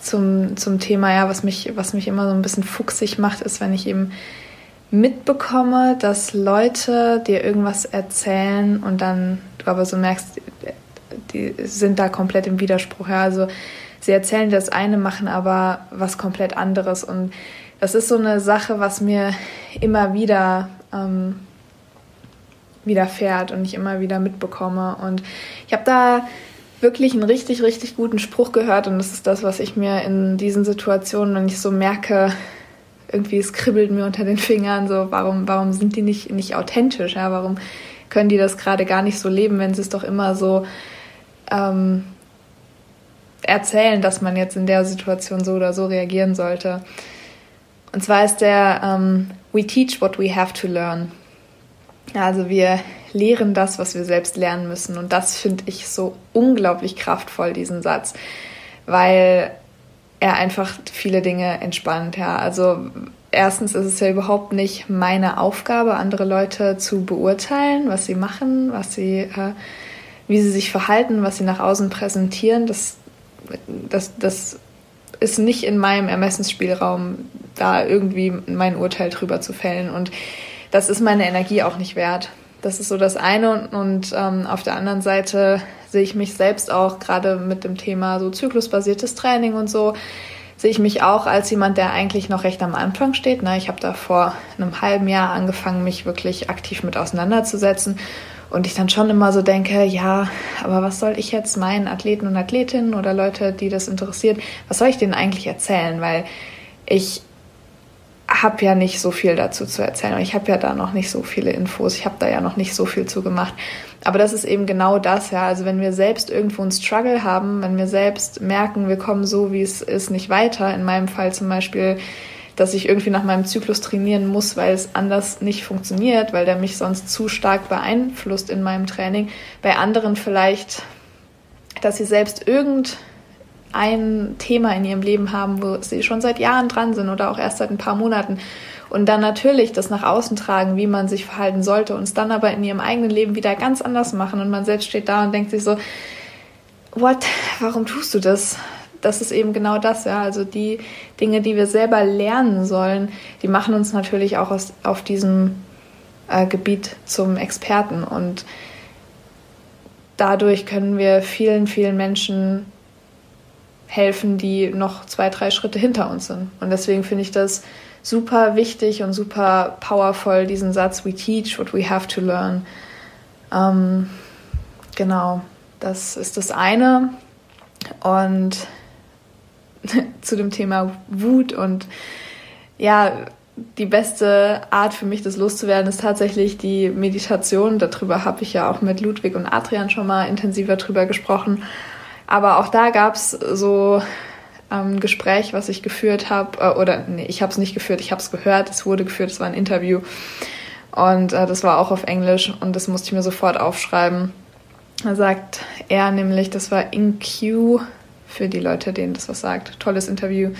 zum, zum Thema, ja, was mich, was mich immer so ein bisschen fuchsig macht, ist, wenn ich eben mitbekomme, dass Leute dir irgendwas erzählen und dann du aber so merkst, die sind da komplett im Widerspruch. Ja? Also sie erzählen das eine, machen aber was komplett anderes. Und das ist so eine Sache, was mir immer wieder ähm, widerfährt und ich immer wieder mitbekomme. Und ich habe da wirklich einen richtig, richtig guten Spruch gehört und das ist das, was ich mir in diesen Situationen, wenn ich so merke, irgendwie es kribbelt mir unter den Fingern, so warum, warum sind die nicht, nicht authentisch, ja, warum können die das gerade gar nicht so leben, wenn sie es doch immer so ähm, erzählen, dass man jetzt in der Situation so oder so reagieren sollte. Und zwar ist der ähm, We teach what we have to learn. Also wir lehren das, was wir selbst lernen müssen. Und das finde ich so unglaublich kraftvoll, diesen Satz, weil er einfach viele Dinge entspannt. Ja, also erstens ist es ja überhaupt nicht meine Aufgabe, andere Leute zu beurteilen, was sie machen, was sie, äh, wie sie sich verhalten, was sie nach außen präsentieren. Das, das, das ist nicht in meinem Ermessensspielraum, da irgendwie mein Urteil drüber zu fällen. Und das ist meine Energie auch nicht wert. Das ist so das eine und, und ähm, auf der anderen Seite sehe ich mich selbst auch gerade mit dem Thema so zyklusbasiertes Training und so sehe ich mich auch als jemand, der eigentlich noch recht am Anfang steht. Ne? Ich habe da vor einem halben Jahr angefangen, mich wirklich aktiv mit auseinanderzusetzen und ich dann schon immer so denke, ja, aber was soll ich jetzt meinen Athleten und Athletinnen oder Leute, die das interessiert, was soll ich denen eigentlich erzählen? Weil ich habe ja nicht so viel dazu zu erzählen. Ich habe ja da noch nicht so viele Infos. Ich habe da ja noch nicht so viel zu gemacht. Aber das ist eben genau das, ja. Also wenn wir selbst irgendwo einen Struggle haben, wenn wir selbst merken, wir kommen so, wie es ist, nicht weiter. In meinem Fall zum Beispiel, dass ich irgendwie nach meinem Zyklus trainieren muss, weil es anders nicht funktioniert, weil der mich sonst zu stark beeinflusst in meinem Training. Bei anderen vielleicht, dass sie selbst irgend ein Thema in ihrem Leben haben, wo sie schon seit Jahren dran sind oder auch erst seit ein paar Monaten und dann natürlich das nach außen tragen, wie man sich verhalten sollte und es dann aber in ihrem eigenen Leben wieder ganz anders machen und man selbst steht da und denkt sich so, what, warum tust du das? das ist eben genau das, ja. Also die Dinge, die wir selber lernen sollen, die machen uns natürlich auch aus, auf diesem äh, Gebiet zum Experten. Und dadurch können wir vielen, vielen Menschen helfen, die noch zwei, drei Schritte hinter uns sind. Und deswegen finde ich das super wichtig und super powerful, diesen Satz, we teach what we have to learn. Ähm, genau, das ist das eine. Und zu dem Thema Wut und ja, die beste Art für mich, das loszuwerden, ist tatsächlich die Meditation. Darüber habe ich ja auch mit Ludwig und Adrian schon mal intensiver drüber gesprochen. Aber auch da gab es so ein ähm, Gespräch, was ich geführt habe, äh, oder nee, ich habe es nicht geführt, ich habe es gehört, es wurde geführt, es war ein Interview. Und äh, das war auch auf Englisch und das musste ich mir sofort aufschreiben. Da sagt er nämlich, das war InQ, für die Leute, denen das was sagt. Tolles Interview.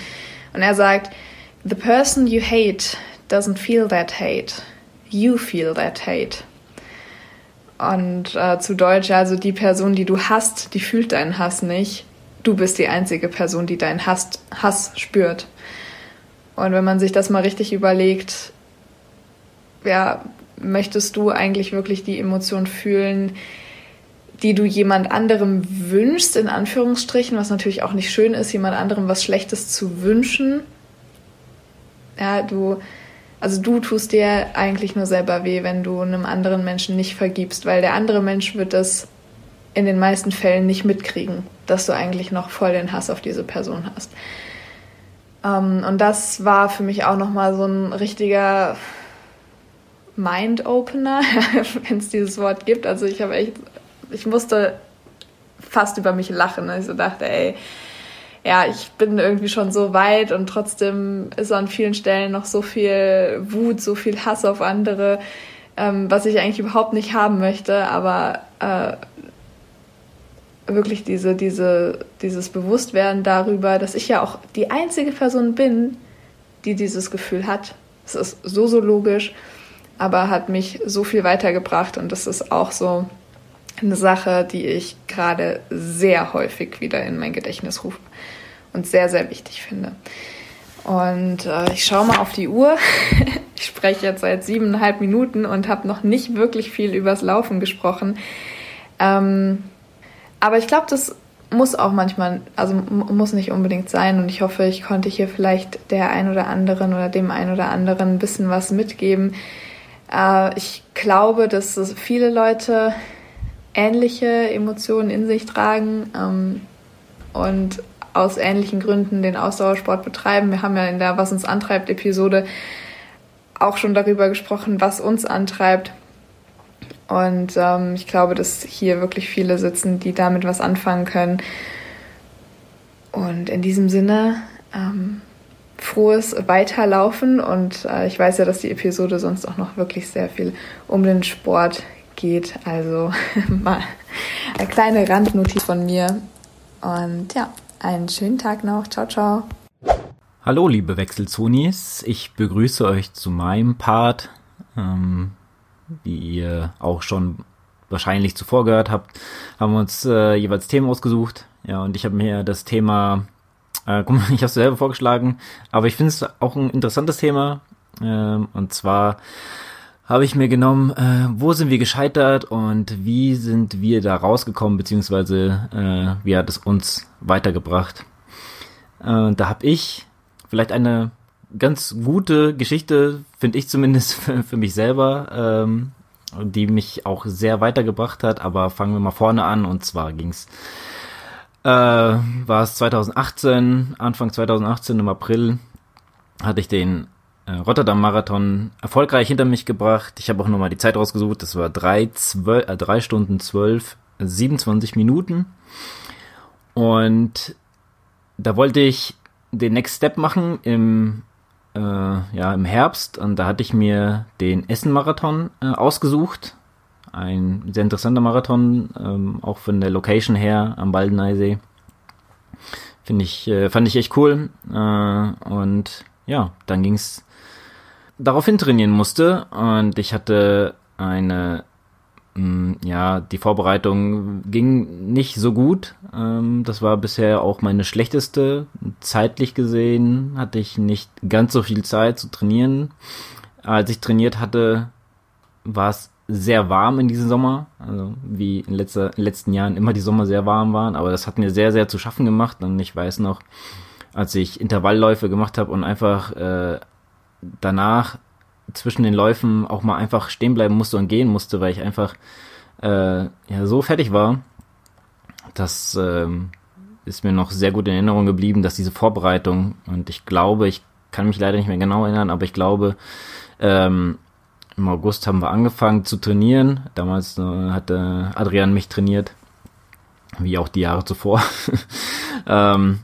Und er sagt, The person you hate doesn't feel that hate. You feel that hate. Und äh, zu Deutsch, also die Person, die du hast, die fühlt deinen Hass nicht. Du bist die einzige Person, die deinen Hass, Hass spürt. Und wenn man sich das mal richtig überlegt, ja, möchtest du eigentlich wirklich die Emotion fühlen, die du jemand anderem wünschst, in Anführungsstrichen, was natürlich auch nicht schön ist, jemand anderem was Schlechtes zu wünschen. Ja, du, also du tust dir eigentlich nur selber weh, wenn du einem anderen Menschen nicht vergibst, weil der andere Mensch wird das in den meisten Fällen nicht mitkriegen, dass du eigentlich noch voll den Hass auf diese Person hast. Ähm, und das war für mich auch nochmal so ein richtiger Mind-Opener, wenn es dieses Wort gibt. Also ich habe echt ich musste fast über mich lachen. Ich so dachte, ey, ja, ich bin irgendwie schon so weit und trotzdem ist an vielen Stellen noch so viel Wut, so viel Hass auf andere, ähm, was ich eigentlich überhaupt nicht haben möchte, aber äh, wirklich diese, diese, dieses Bewusstwerden darüber, dass ich ja auch die einzige Person bin, die dieses Gefühl hat. Es ist so, so logisch, aber hat mich so viel weitergebracht und das ist auch so eine Sache, die ich gerade sehr häufig wieder in mein Gedächtnis rufe und sehr, sehr wichtig finde. Und äh, ich schaue mal auf die Uhr. ich spreche jetzt seit siebeneinhalb Minuten und habe noch nicht wirklich viel übers Laufen gesprochen. Ähm, aber ich glaube, das muss auch manchmal, also muss nicht unbedingt sein. Und ich hoffe, ich konnte hier vielleicht der ein oder anderen oder dem ein oder anderen ein bisschen was mitgeben. Äh, ich glaube, dass viele Leute ähnliche Emotionen in sich tragen ähm, und aus ähnlichen Gründen den Ausdauersport betreiben. Wir haben ja in der Was uns antreibt Episode auch schon darüber gesprochen, was uns antreibt. Und ähm, ich glaube, dass hier wirklich viele sitzen, die damit was anfangen können. Und in diesem Sinne, ähm, frohes Weiterlaufen. Und äh, ich weiß ja, dass die Episode sonst auch noch wirklich sehr viel um den Sport geht. Also mal eine kleine Randnotiz von mir. Und ja, einen schönen Tag noch. Ciao, ciao. Hallo, liebe Wechselzonis. Ich begrüße euch zu meinem Part. Ähm, wie ihr auch schon wahrscheinlich zuvor gehört habt, haben wir uns äh, jeweils Themen ausgesucht. Ja, und ich habe mir das Thema, äh, guck mal, ich habe es selber vorgeschlagen, aber ich finde es auch ein interessantes Thema. Ähm, und zwar habe ich mir genommen, äh, wo sind wir gescheitert und wie sind wir da rausgekommen, beziehungsweise äh, wie hat es uns weitergebracht. Äh, da habe ich vielleicht eine ganz gute Geschichte, finde ich zumindest für, für mich selber, ähm, die mich auch sehr weitergebracht hat. Aber fangen wir mal vorne an und zwar ging's äh, war es 2018, Anfang 2018 im April hatte ich den Rotterdam-Marathon erfolgreich hinter mich gebracht. Ich habe auch nochmal die Zeit rausgesucht. Das war drei, zwölf, äh, drei Stunden zwölf, 27 Minuten. Und da wollte ich den Next Step machen im, äh, ja, im Herbst. Und da hatte ich mir den Essen-Marathon äh, ausgesucht. Ein sehr interessanter Marathon, ähm, auch von der Location her am Baldeneysee. Finde ich, äh, fand ich echt cool. Äh, und ja, dann ging's daraufhin trainieren musste und ich hatte eine Mm, ja, die Vorbereitung ging nicht so gut. Ähm, das war bisher auch meine schlechteste. Zeitlich gesehen hatte ich nicht ganz so viel Zeit zu trainieren. Als ich trainiert hatte, war es sehr warm in diesem Sommer. Also wie in, letzter, in den letzten Jahren immer die Sommer sehr warm waren. Aber das hat mir sehr, sehr zu schaffen gemacht. Und ich weiß noch, als ich Intervallläufe gemacht habe und einfach äh, danach zwischen den Läufen auch mal einfach stehen bleiben musste und gehen musste, weil ich einfach äh, ja so fertig war. Das ähm, ist mir noch sehr gut in Erinnerung geblieben, dass diese Vorbereitung und ich glaube, ich kann mich leider nicht mehr genau erinnern, aber ich glaube, ähm, im August haben wir angefangen zu trainieren. Damals äh, hatte Adrian mich trainiert, wie auch die Jahre zuvor. ähm,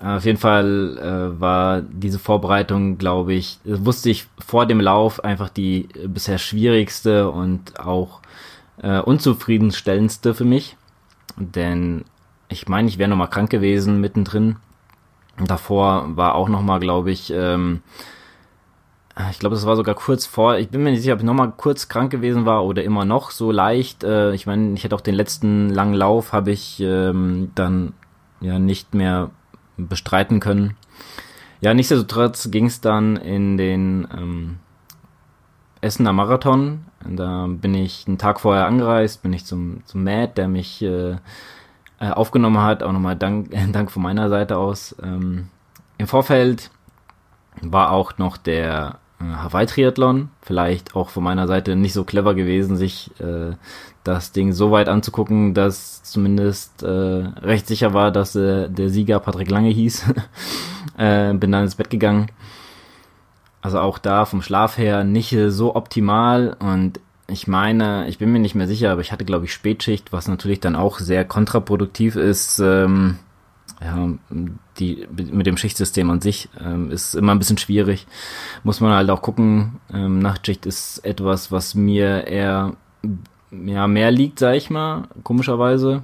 auf jeden Fall äh, war diese Vorbereitung, glaube ich, wusste ich vor dem Lauf einfach die bisher schwierigste und auch äh, unzufriedenstellendste für mich. Denn ich meine, ich wäre nochmal krank gewesen mittendrin. Davor war auch nochmal, glaube ich, ähm, ich glaube, das war sogar kurz vor, ich bin mir nicht sicher, ob ich nochmal kurz krank gewesen war oder immer noch so leicht. Äh, ich meine, ich hätte auch den letzten langen Lauf, habe ich ähm, dann ja nicht mehr bestreiten können. Ja, nichtsdestotrotz ging es dann in den ähm, Essener Marathon. Da bin ich einen Tag vorher angereist, bin ich zum, zum Matt, der mich äh, äh aufgenommen hat. Auch nochmal Dank, Dank von meiner Seite aus. Ähm, Im Vorfeld war auch noch der äh, Hawaii-Triathlon. Vielleicht auch von meiner Seite nicht so clever gewesen, sich äh, das Ding so weit anzugucken, dass zumindest äh, recht sicher war, dass äh, der Sieger Patrick Lange hieß. äh, bin dann ins Bett gegangen. Also auch da vom Schlaf her nicht so optimal und ich meine, ich bin mir nicht mehr sicher, aber ich hatte glaube ich Spätschicht, was natürlich dann auch sehr kontraproduktiv ist. Ähm, ja, die mit dem Schichtsystem an sich ähm, ist immer ein bisschen schwierig. Muss man halt auch gucken. Ähm, Nachtschicht ist etwas, was mir eher ja, mehr liegt, sag ich mal, komischerweise.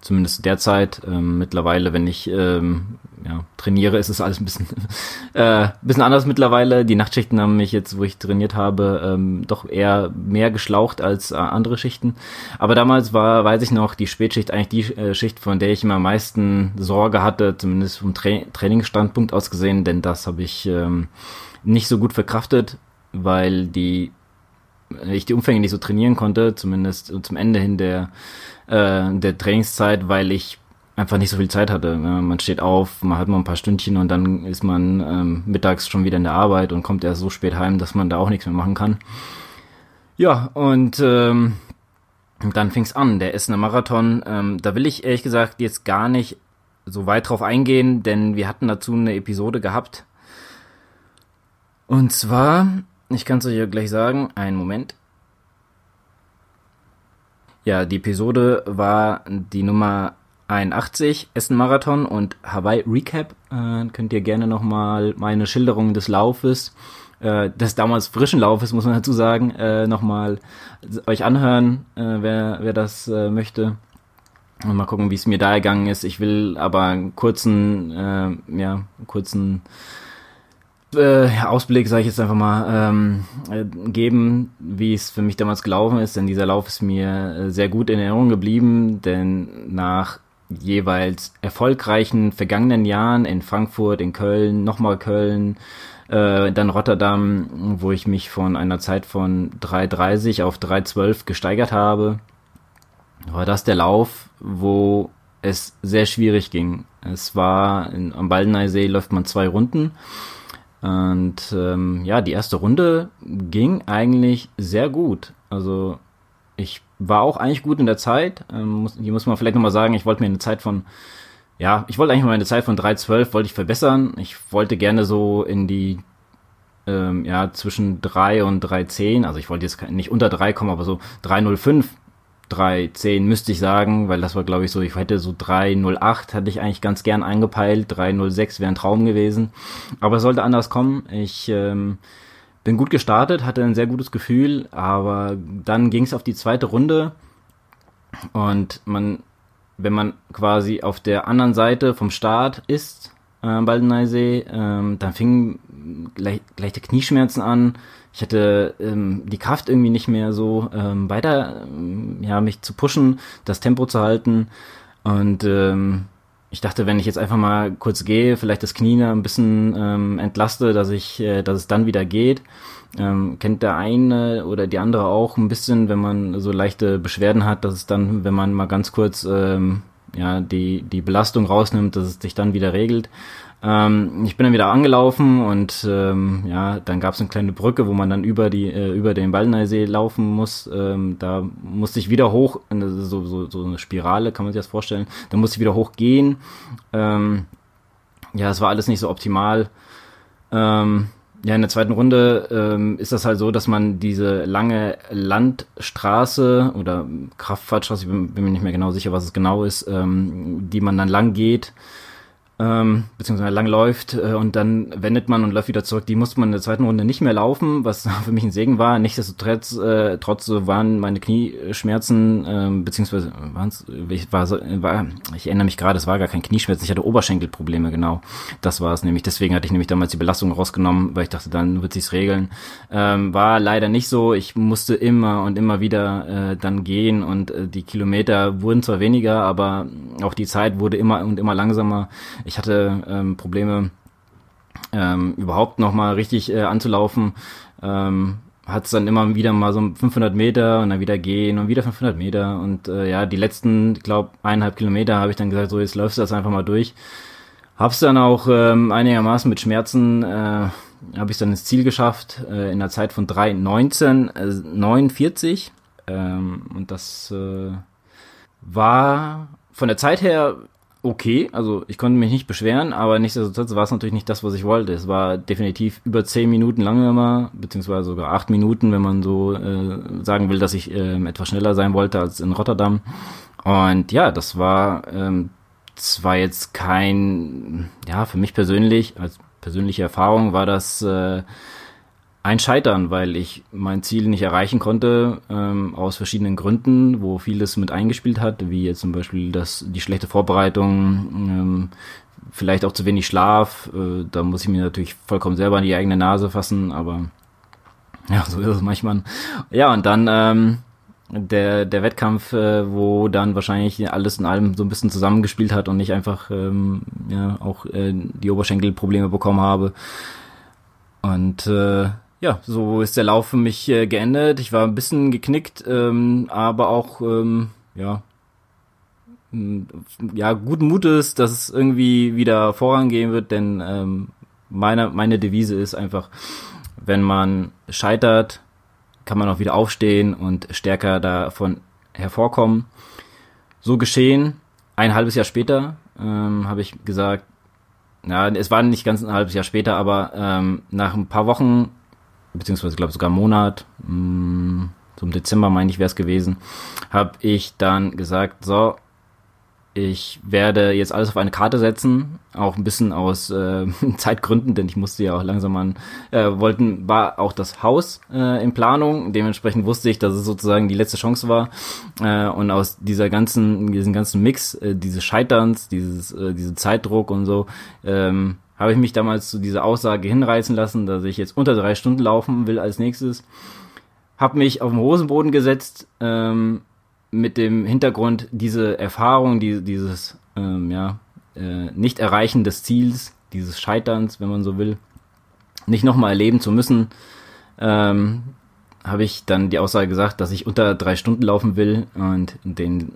Zumindest derzeit. Ähm, mittlerweile, wenn ich ähm, ja, trainiere, ist es alles ein bisschen, äh, bisschen anders mittlerweile. Die Nachtschichten haben mich jetzt, wo ich trainiert habe, ähm, doch eher mehr geschlaucht als äh, andere Schichten. Aber damals war, weiß ich noch, die Spätschicht eigentlich die äh, Schicht, von der ich immer am meisten Sorge hatte, zumindest vom Tra Trainingsstandpunkt aus gesehen, denn das habe ich ähm, nicht so gut verkraftet, weil die ich die Umfänge nicht so trainieren konnte, zumindest zum Ende hin der, äh, der Trainingszeit, weil ich einfach nicht so viel Zeit hatte. Man steht auf, man hat mal ein paar Stündchen und dann ist man ähm, mittags schon wieder in der Arbeit und kommt erst so spät heim, dass man da auch nichts mehr machen kann. Ja, und ähm, dann fing's an, der Essener Marathon. Ähm, da will ich ehrlich gesagt jetzt gar nicht so weit drauf eingehen, denn wir hatten dazu eine Episode gehabt. Und zwar ich kann es euch ja gleich sagen. Einen Moment. Ja, die Episode war die Nummer 81, Essen Marathon und Hawaii Recap. Äh, könnt ihr gerne nochmal meine Schilderung des Laufes, äh, des damals frischen Laufes, muss man dazu sagen, äh, nochmal euch anhören, äh, wer, wer das äh, möchte. Mal gucken, wie es mir da ergangen ist. Ich will aber einen kurzen, äh, ja, kurzen äh, Ausblick, sage ich jetzt einfach mal, ähm, äh, geben, wie es für mich damals gelaufen ist, denn dieser Lauf ist mir äh, sehr gut in Erinnerung geblieben, denn nach jeweils erfolgreichen vergangenen Jahren in Frankfurt, in Köln, nochmal Köln, äh, dann Rotterdam, wo ich mich von einer Zeit von 3,30 auf 3,12 gesteigert habe, war das der Lauf, wo es sehr schwierig ging. Es war in, am Baldeneysee läuft man zwei Runden und ähm, ja, die erste Runde ging eigentlich sehr gut. Also ich war auch eigentlich gut in der Zeit. Ähm, muss, hier muss man vielleicht nochmal sagen, ich wollte mir eine Zeit von, ja, ich wollte eigentlich mal eine Zeit von 3.12 wollte ich verbessern. Ich wollte gerne so in die, ähm, ja, zwischen 3 und 3.10, also ich wollte jetzt nicht unter 3 kommen, aber so 3.05 3,10 müsste ich sagen, weil das war, glaube ich, so, ich hätte so 3,08 hatte ich eigentlich ganz gern eingepeilt. 3,06 wäre ein Traum gewesen. Aber es sollte anders kommen. Ich ähm, bin gut gestartet, hatte ein sehr gutes Gefühl, aber dann ging es auf die zweite Runde und man, wenn man quasi auf der anderen Seite vom Start ist, äh, Baldeneysee. Ähm, dann fingen gleich, leichte Knieschmerzen an. Ich hatte ähm, die Kraft irgendwie nicht mehr so ähm, weiter, ähm, ja, mich zu pushen, das Tempo zu halten. Und ähm, ich dachte, wenn ich jetzt einfach mal kurz gehe, vielleicht das Knie ein bisschen ähm, entlaste, dass ich, äh, dass es dann wieder geht. Ähm, kennt der eine oder die andere auch ein bisschen, wenn man so leichte Beschwerden hat, dass es dann, wenn man mal ganz kurz ähm, ja die die Belastung rausnimmt, dass es sich dann wieder regelt. Ähm, ich bin dann wieder angelaufen und ähm, ja, dann gab es eine kleine Brücke, wo man dann über die äh, über den Baldeneysee laufen muss. Ähm, da musste ich wieder hoch, so, so, so eine Spirale, kann man sich das vorstellen. Da musste ich wieder hochgehen. Ähm, ja, es war alles nicht so optimal. Ähm, ja, in der zweiten Runde ähm, ist das halt so, dass man diese lange Landstraße oder Kraftfahrtstraße, ich bin, bin mir nicht mehr genau sicher, was es genau ist, ähm, die man dann lang geht, ähm, beziehungsweise lang läuft äh, und dann wendet man und läuft wieder zurück. Die musste man in der zweiten Runde nicht mehr laufen, was für mich ein Segen war. Nichtsdestotrotz äh, trotz waren meine Knieschmerzen, äh, beziehungsweise waren's, ich, war, war, ich erinnere mich gerade, es war gar kein Knieschmerzen, ich hatte Oberschenkelprobleme, genau. Das war es nämlich. Deswegen hatte ich nämlich damals die Belastung rausgenommen, weil ich dachte, dann wird sich's regeln. Ähm, war leider nicht so. Ich musste immer und immer wieder äh, dann gehen und äh, die Kilometer wurden zwar weniger, aber auch die Zeit wurde immer und immer langsamer ich hatte ähm, Probleme, ähm, überhaupt noch mal richtig äh, anzulaufen. Ähm, hat es dann immer wieder mal so 500 Meter und dann wieder gehen und wieder 500 Meter und äh, ja, die letzten, ich glaube, eineinhalb Kilometer habe ich dann gesagt, so jetzt läufst du das einfach mal durch. Hab's dann auch ähm, einigermaßen mit Schmerzen, äh, habe ich dann ins Ziel geschafft äh, in der Zeit von 3,19, äh, 49 ähm, und das äh, war von der Zeit her okay. Also ich konnte mich nicht beschweren, aber nichtsdestotrotz war es natürlich nicht das, was ich wollte. Es war definitiv über zehn Minuten langsamer, beziehungsweise sogar acht Minuten, wenn man so äh, sagen will, dass ich äh, etwas schneller sein wollte als in Rotterdam. Und ja, das war ähm, zwar jetzt kein, ja, für mich persönlich, als persönliche Erfahrung war das äh, ein Scheitern, weil ich mein Ziel nicht erreichen konnte, ähm, aus verschiedenen Gründen, wo vieles mit eingespielt hat, wie jetzt zum Beispiel das, die schlechte Vorbereitung, ähm, vielleicht auch zu wenig Schlaf. Äh, da muss ich mir natürlich vollkommen selber in die eigene Nase fassen, aber ja, so ist es manchmal. Ja, und dann ähm, der, der Wettkampf, äh, wo dann wahrscheinlich alles in allem so ein bisschen zusammengespielt hat und nicht einfach ähm, ja auch äh, die Oberschenkelprobleme bekommen habe. Und äh, ja, so ist der Lauf für mich äh, geendet. Ich war ein bisschen geknickt, ähm, aber auch, ähm, ja, ja, guten Mutes, dass es irgendwie wieder vorangehen wird, denn ähm, meine, meine Devise ist einfach, wenn man scheitert, kann man auch wieder aufstehen und stärker davon hervorkommen. So geschehen. Ein halbes Jahr später ähm, habe ich gesagt, ja, es war nicht ganz ein halbes Jahr später, aber ähm, nach ein paar Wochen beziehungsweise glaube sogar Monat, mh, mm, so im Dezember meine ich wäre es gewesen, habe ich dann gesagt, so, ich werde jetzt alles auf eine Karte setzen, auch ein bisschen aus äh, Zeitgründen, denn ich musste ja auch langsam an, äh, wollten, war auch das Haus äh, in Planung, dementsprechend wusste ich, dass es sozusagen die letzte Chance war äh, und aus dieser ganzen, diesen ganzen Mix, äh, dieses Scheiterns, dieses, äh, diese Zeitdruck und so, ähm, habe ich mich damals zu dieser Aussage hinreißen lassen, dass ich jetzt unter drei Stunden laufen will als nächstes. Habe mich auf den Hosenboden gesetzt ähm, mit dem Hintergrund, diese Erfahrung, die, dieses ähm, ja, äh, Nicht-Erreichen des Ziels, dieses Scheiterns, wenn man so will, nicht nochmal erleben zu müssen, ähm, habe ich dann die Aussage gesagt, dass ich unter drei Stunden laufen will und den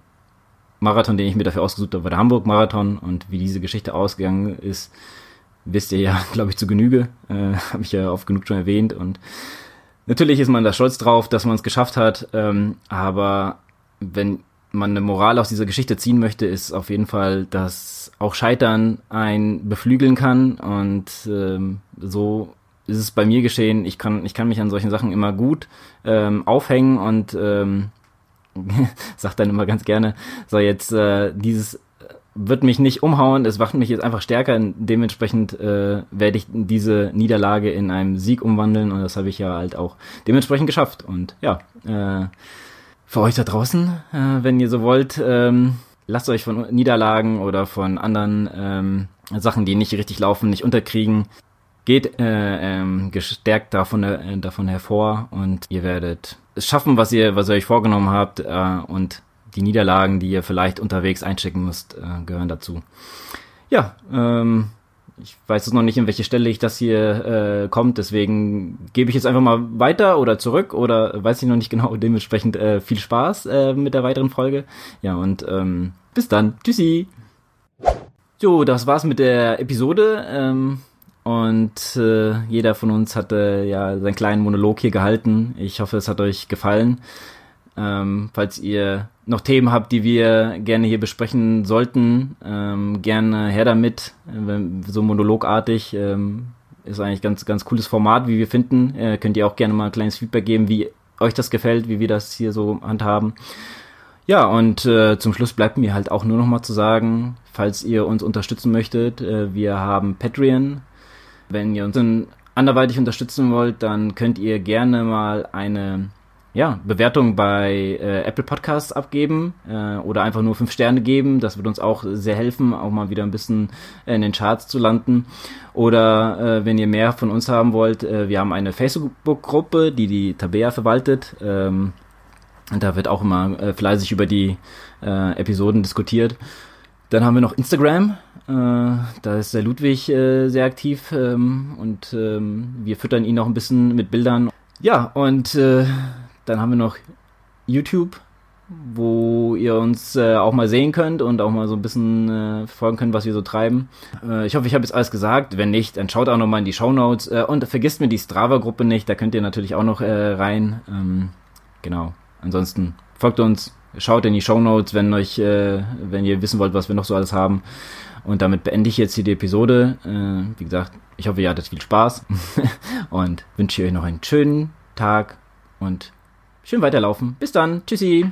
Marathon, den ich mir dafür ausgesucht habe, war der Hamburg-Marathon und wie diese Geschichte ausgegangen ist, wisst ihr ja, glaube ich, zu Genüge. Äh, Habe ich ja oft genug schon erwähnt. Und natürlich ist man da stolz drauf, dass man es geschafft hat. Ähm, aber wenn man eine Moral aus dieser Geschichte ziehen möchte, ist auf jeden Fall, dass auch Scheitern ein beflügeln kann. Und ähm, so ist es bei mir geschehen. Ich kann, ich kann mich an solchen Sachen immer gut ähm, aufhängen und ähm, sagt dann immer ganz gerne, so jetzt äh, dieses wird mich nicht umhauen, es macht mich jetzt einfach stärker. Dementsprechend äh, werde ich diese Niederlage in einem Sieg umwandeln und das habe ich ja halt auch dementsprechend geschafft. Und ja, äh, für euch da draußen, äh, wenn ihr so wollt, ähm, lasst euch von Niederlagen oder von anderen ähm, Sachen, die nicht richtig laufen, nicht unterkriegen. Geht äh, ähm, gestärkt davon, äh, davon hervor und ihr werdet es schaffen, was ihr, was ihr euch vorgenommen habt äh, und die Niederlagen, die ihr vielleicht unterwegs einchecken müsst, äh, gehören dazu. Ja, ähm, ich weiß jetzt noch nicht, in welche Stelle ich das hier äh, kommt, deswegen gebe ich jetzt einfach mal weiter oder zurück oder weiß ich noch nicht genau. Dementsprechend äh, viel Spaß äh, mit der weiteren Folge. Ja, und ähm, bis dann. Tschüssi. So, das war's mit der Episode. Ähm, und äh, jeder von uns hatte ja seinen kleinen Monolog hier gehalten. Ich hoffe, es hat euch gefallen. Ähm, falls ihr noch Themen habt, die wir gerne hier besprechen sollten, ähm, gerne her damit, äh, so monologartig. Ähm, ist eigentlich ganz, ganz cooles Format, wie wir finden. Äh, könnt ihr auch gerne mal ein kleines Feedback geben, wie euch das gefällt, wie wir das hier so handhaben. Ja, und äh, zum Schluss bleibt mir halt auch nur noch mal zu sagen, falls ihr uns unterstützen möchtet, äh, wir haben Patreon. Wenn ihr uns anderweitig unterstützen wollt, dann könnt ihr gerne mal eine ja, Bewertung bei äh, Apple Podcasts abgeben äh, oder einfach nur fünf Sterne geben. Das wird uns auch sehr helfen, auch mal wieder ein bisschen in den Charts zu landen. Oder äh, wenn ihr mehr von uns haben wollt, äh, wir haben eine Facebook-Gruppe, die die Tabea verwaltet. Ähm, und da wird auch immer äh, fleißig über die äh, Episoden diskutiert. Dann haben wir noch Instagram. Äh, da ist der Ludwig äh, sehr aktiv ähm, und ähm, wir füttern ihn auch ein bisschen mit Bildern. Ja, und äh, dann haben wir noch YouTube, wo ihr uns äh, auch mal sehen könnt und auch mal so ein bisschen äh, verfolgen könnt, was wir so treiben. Äh, ich hoffe, ich habe jetzt alles gesagt. Wenn nicht, dann schaut auch noch mal in die Show Notes äh, und vergisst mir die Strava-Gruppe nicht. Da könnt ihr natürlich auch noch äh, rein. Ähm, genau. Ansonsten folgt uns, schaut in die Show Notes, wenn euch, äh, wenn ihr wissen wollt, was wir noch so alles haben. Und damit beende ich jetzt hier die Episode. Äh, wie gesagt, ich hoffe, ihr hattet viel Spaß und wünsche euch noch einen schönen Tag und schön weiterlaufen. Bis dann. Tschüssi.